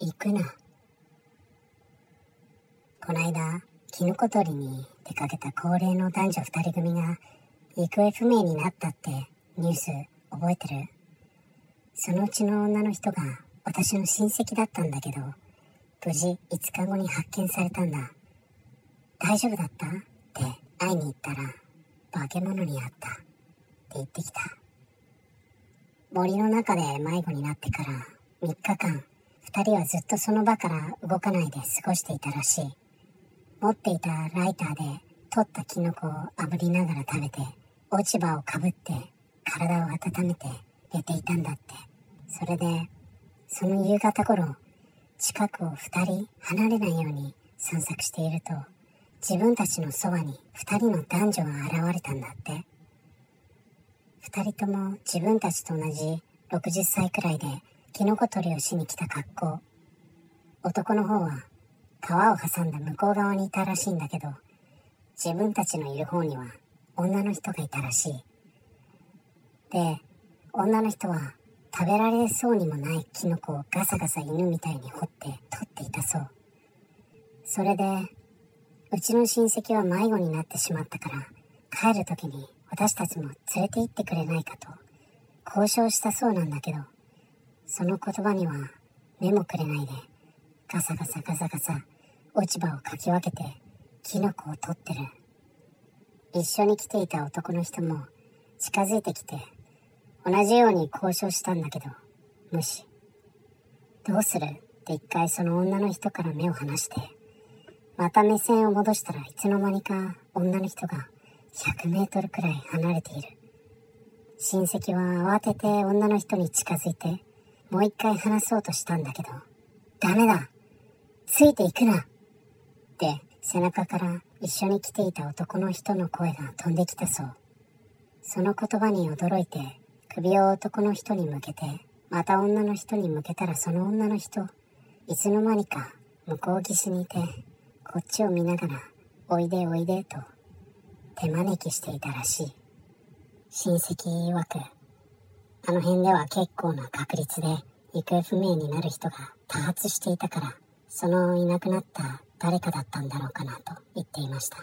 行くな。こないだ、キノコ採りに出かけた高齢の男女二人組が行方不明になったってニュース覚えてる？そのうちの女の人が私の親戚だったんだけど、無事5日後に発見されたんだ。大丈夫だった？って会いに行ったら、化け物に会ったって言ってきた。森の中で迷子になってから3日間、2人はずっとその場から動かないで過ごしていたらしい。持っていたライターで取ったキノコを炙りながら食べて、落ち葉をかぶって体を温めて寝ていたんだって。それで、その夕方頃、近くを2人離れないように散策していると、自分たちのそばに2人の男女が現れたんだって。2人とも自分たちと同じ60歳くらいでキノコ採りをしに来た格好。男の方は川を挟んだ向こう側にいたらしいんだけど、自分たちのいる方には女の人がいたらしい。で、女の人は食べられそうにもないキノコをガサガサ犬みたいに掘って取っていたそう。それで、うちの親戚は迷子になってしまったから、帰る時に私たちも連れて行ってくれないかと交渉したそうなんだけど、その言葉には目もくれないで、ガサガサガサガサ落ち葉をかき分けてキノコを取ってる。一緒に来ていた男の人も近づいてきて、同じように交渉したんだけど、無視。どうする？って一回その女の人から目を離して、また目線を戻したらいつの間にか女の人が100メートルくらい離れている。親戚は慌てて女の人に近づいて、もう一回話そうとしたんだけど、ダメだついていくなって背中から一緒に来ていた男の人の声が飛んできたそう。その言葉に驚いて首を男の人に向けて、また女の人に向けたらその女の人、いつの間にか向こう岸にいて、こっちを見ながら、おいでおいでと手招きしていたらしい。親戚曰く、あの辺では結構な確率で行方不明になる人が多発していたから、そのいなくなった誰かだったんだろうかなと言っていました。